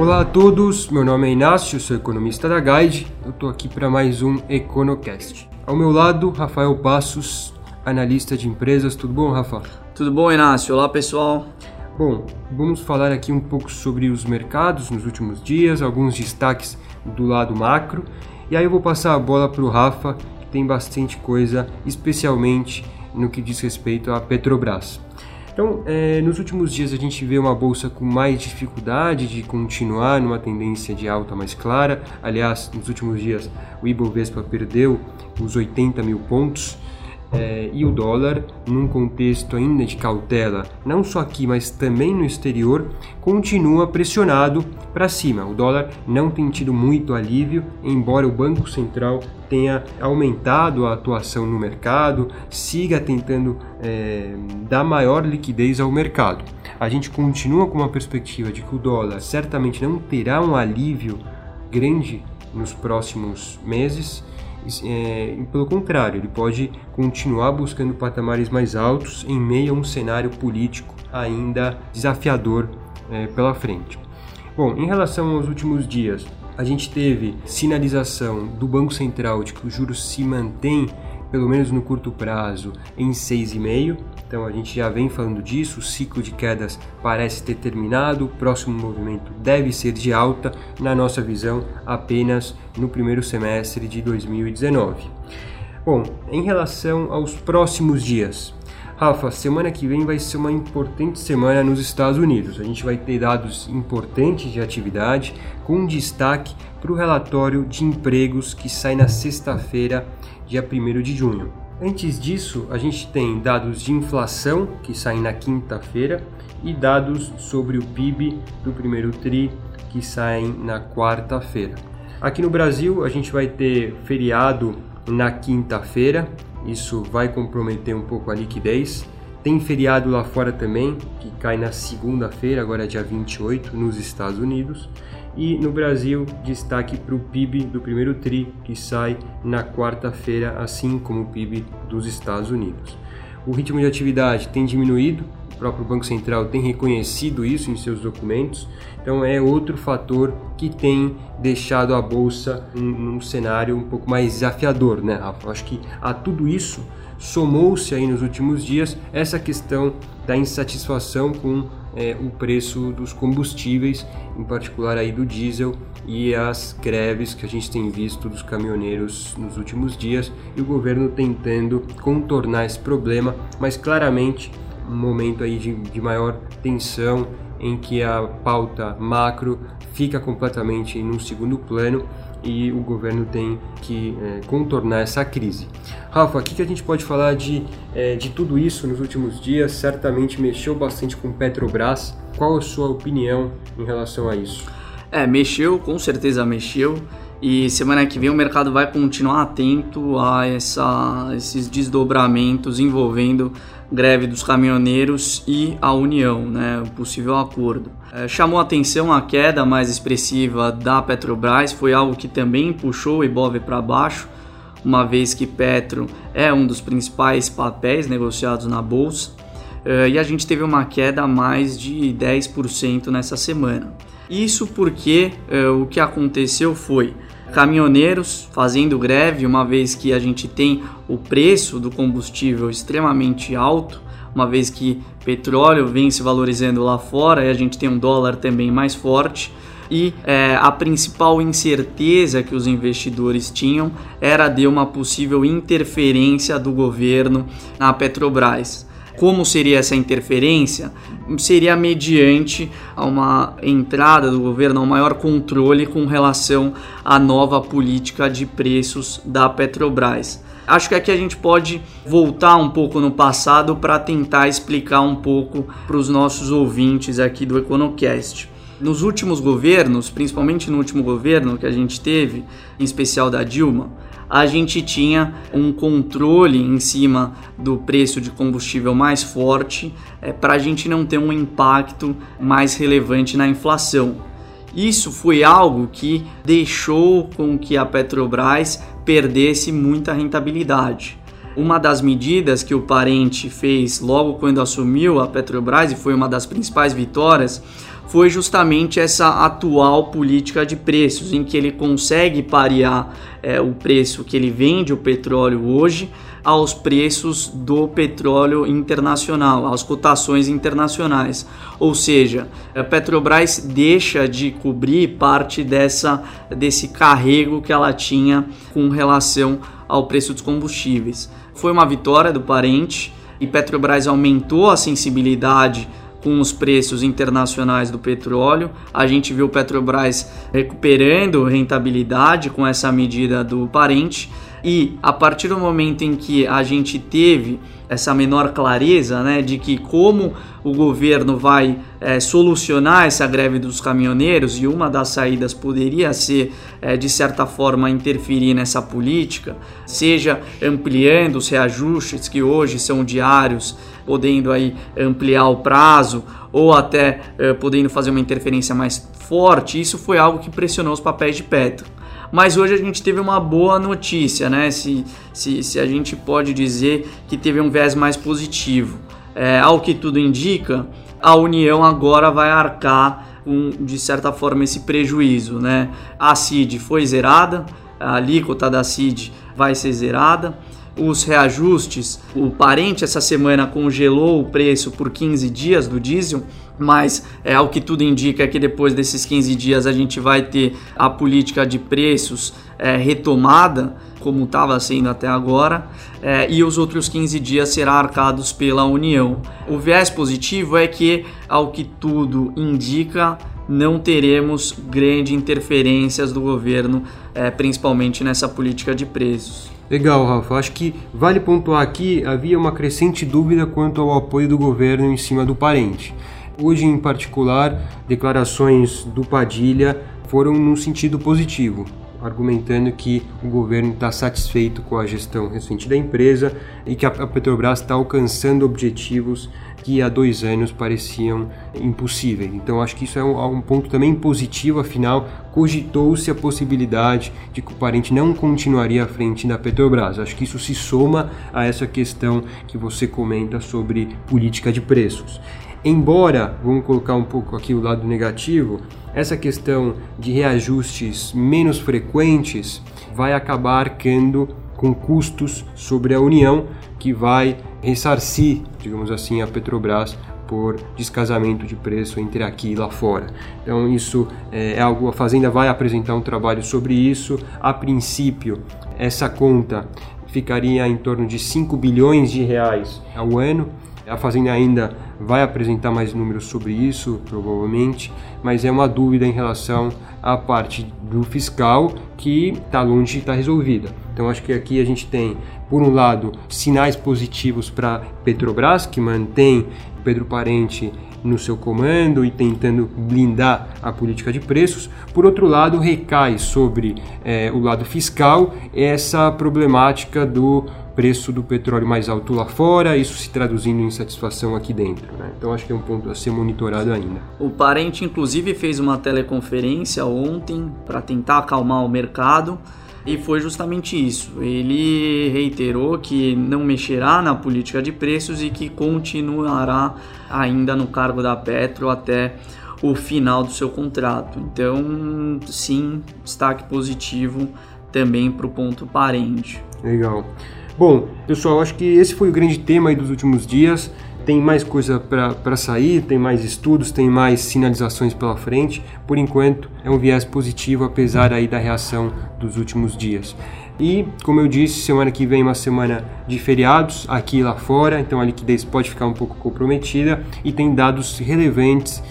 Olá a todos, meu nome é Inácio, sou economista da Guide. Eu estou aqui para mais um EconoCast. Ao meu lado, Rafael Passos, analista de empresas. Tudo bom, Rafa? Tudo bom, Inácio? Olá, pessoal. Bom, vamos falar aqui um pouco sobre os mercados nos últimos dias, alguns destaques do lado macro. E aí eu vou passar a bola para o Rafa, que tem bastante coisa, especialmente no que diz respeito à Petrobras. Então, é, nos últimos dias a gente vê uma bolsa com mais dificuldade de continuar numa tendência de alta mais clara. Aliás, nos últimos dias o Ibovespa perdeu os 80 mil pontos é, e o dólar, num contexto ainda de cautela, não só aqui, mas também no exterior, continua pressionado para cima. O dólar não tem tido muito alívio, embora o Banco Central tenha aumentado a atuação no mercado, siga tentando é, dar maior liquidez ao mercado. A gente continua com uma perspectiva de que o dólar certamente não terá um alívio grande nos próximos meses é, pelo contrário, ele pode continuar buscando patamares mais altos em meio a um cenário político ainda desafiador é, pela frente. Bom, em relação aos últimos dias, a gente teve sinalização do Banco Central de que os juros se mantêm pelo menos no curto prazo, em 6,5. Então a gente já vem falando disso, o ciclo de quedas parece ter terminado, o próximo movimento deve ser de alta, na nossa visão, apenas no primeiro semestre de 2019. Bom, em relação aos próximos dias, Rafa, semana que vem vai ser uma importante semana nos Estados Unidos. A gente vai ter dados importantes de atividade, com destaque para o relatório de empregos que sai na sexta-feira, dia 1 de junho. Antes disso, a gente tem dados de inflação que saem na quinta-feira e dados sobre o PIB do primeiro TRI que saem na quarta-feira. Aqui no Brasil, a gente vai ter feriado na quinta-feira isso vai comprometer um pouco a liquidez. Tem feriado lá fora também, que cai na segunda-feira, agora é dia 28, nos Estados Unidos. E no Brasil, destaque para o PIB do primeiro TRI, que sai na quarta-feira, assim como o PIB dos Estados Unidos. O ritmo de atividade tem diminuído, o próprio Banco Central tem reconhecido isso em seus documentos, então é outro fator que tem deixado a bolsa num, cenário um pouco mais desafiador, né, Rafa? Acho que a tudo isso somou-se aí nos últimos dias essa questão da insatisfação com é, o preço dos combustíveis, em particular aí do diesel e as greves que a gente tem visto dos caminhoneiros nos últimos dias e o governo tentando contornar esse problema, mas claramente um momento aí de, de maior tensão em que a pauta macro fica completamente num segundo plano e o governo tem que é, contornar essa crise. Rafa, o que, a gente pode falar de, é, de tudo isso nos últimos dias? Certamente mexeu bastante com Petrobras. Qual a sua opinião em relação a isso? É, mexeu, com certeza mexeu. E semana que vem o mercado vai continuar atento a essa, esses desdobramentos envolvendo greve dos caminhoneiros e a União, né, o possível acordo. É, chamou atenção a queda mais expressiva da Petrobras, foi algo que também puxou o Ibov para baixo, uma vez que Petro é um dos principais papéis negociados na bolsa, é, e a gente teve uma queda mais de 10% nessa semana. Isso porque é, o que aconteceu foi caminhoneiros fazendo greve, uma vez que a gente tem o preço do combustível extremamente alto, uma vez que petróleo vem se valorizando lá fora e a gente tem um dólar também mais forte. E é, a principal incerteza que os investidores tinham era de uma possível interferência do governo na Petrobras. Como seria essa interferência? Seria mediante uma entrada do governo, um maior controle com relação à nova política de preços da Petrobras. Acho que aqui a gente pode voltar um pouco no passado para tentar explicar um pouco para os nossos ouvintes aqui do EconoCast. Nos últimos governos, principalmente no último governo que a gente teve, em especial da Dilma, a gente tinha um controle em cima do preço de combustível mais forte é, para a gente não ter um impacto mais relevante na inflação. Isso foi algo que deixou com que a Petrobras perdesse muita rentabilidade. Uma das medidas que o parente fez logo quando assumiu a Petrobras e foi uma das principais vitórias foi justamente essa atual política de preços, em que ele consegue parear é, o preço que ele vende o petróleo hoje aos preços do petróleo internacional, às cotações internacionais. Ou seja, a Petrobras deixa de cobrir parte dessa, desse carrego que ela tinha com relação ao preço dos combustíveis. Foi uma vitória do parente e Petrobras aumentou a sensibilidade com os preços internacionais do petróleo. A gente viu Petrobras recuperando rentabilidade com essa medida do parente. E a partir do momento em que a gente teve essa menor clareza né, de que como o governo vai é, solucionar essa greve dos caminhoneiros e uma das saídas poderia ser é, de certa forma interferir nessa política, seja ampliando os reajustes que hoje são diários, podendo aí ampliar o prazo ou até é, podendo fazer uma interferência mais forte, isso foi algo que pressionou os papéis de Petro mas hoje a gente teve uma boa notícia, né? Se, se, se a gente pode dizer que teve um viés mais positivo. É, ao que tudo indica, a União agora vai arcar com, de certa forma, esse prejuízo, né? A CID foi zerada, a alíquota da CID vai ser zerada os reajustes. O parente essa semana congelou o preço por 15 dias do diesel, mas é ao que tudo indica que depois desses 15 dias a gente vai ter a política de preços é, retomada, como estava sendo até agora, é, e os outros 15 dias serão arcados pela União. O viés positivo é que, ao que tudo indica, não teremos grandes interferências do governo, é, principalmente nessa política de preços. Legal, Rafa. Acho que vale pontuar aqui, havia uma crescente dúvida quanto ao apoio do governo em cima do parente. Hoje, em particular, declarações do Padilha foram num sentido positivo, argumentando que o governo está satisfeito com a gestão recente da empresa e que a Petrobras está alcançando objetivos que há dois anos pareciam impossíveis. Então acho que isso é um, um ponto também positivo, afinal cogitou-se a possibilidade de que o parente não continuaria à frente da Petrobras. Acho que isso se soma a essa questão que você comenta sobre política de preços. Embora, vamos colocar um pouco aqui o lado negativo, essa questão de reajustes menos frequentes vai acabar arcando com custos sobre a União, que vai ressarcir, digamos assim, a Petrobras por descasamento de preço entre aqui e lá fora. Então isso é, é algo a Fazenda vai apresentar um trabalho sobre isso. A princípio, essa conta ficaria em torno de 5 bilhões de reais ao ano. A Fazenda ainda vai apresentar mais números sobre isso, provavelmente, mas é uma dúvida em relação à parte do fiscal que está longe de estar tá resolvida. Então acho que aqui a gente tem, por um lado, sinais positivos para Petrobras, que mantém Pedro Parente no seu comando e tentando blindar a política de preços. Por outro lado, recai sobre é, o lado fiscal essa problemática do preço do petróleo mais alto lá fora, isso se traduzindo em satisfação aqui dentro. Né? Então acho que é um ponto a ser monitorado ainda. O parente, inclusive, fez uma teleconferência ontem para tentar acalmar o mercado. E foi justamente isso. Ele reiterou que não mexerá na política de preços e que continuará ainda no cargo da Petro até o final do seu contrato. Então, sim, destaque positivo também para o ponto parente. Legal. Bom, pessoal, acho que esse foi o grande tema dos últimos dias. Tem mais coisa para sair, tem mais estudos, tem mais sinalizações pela frente. Por enquanto, é um viés positivo, apesar aí da reação dos últimos dias. E, como eu disse, semana que vem é uma semana de feriados aqui e lá fora, então a liquidez pode ficar um pouco comprometida e tem dados relevantes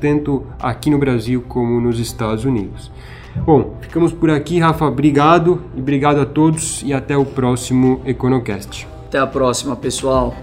tanto aqui no Brasil como nos Estados Unidos. Bom, ficamos por aqui, Rafa. Obrigado e obrigado a todos e até o próximo Econocast. Até a próxima, pessoal.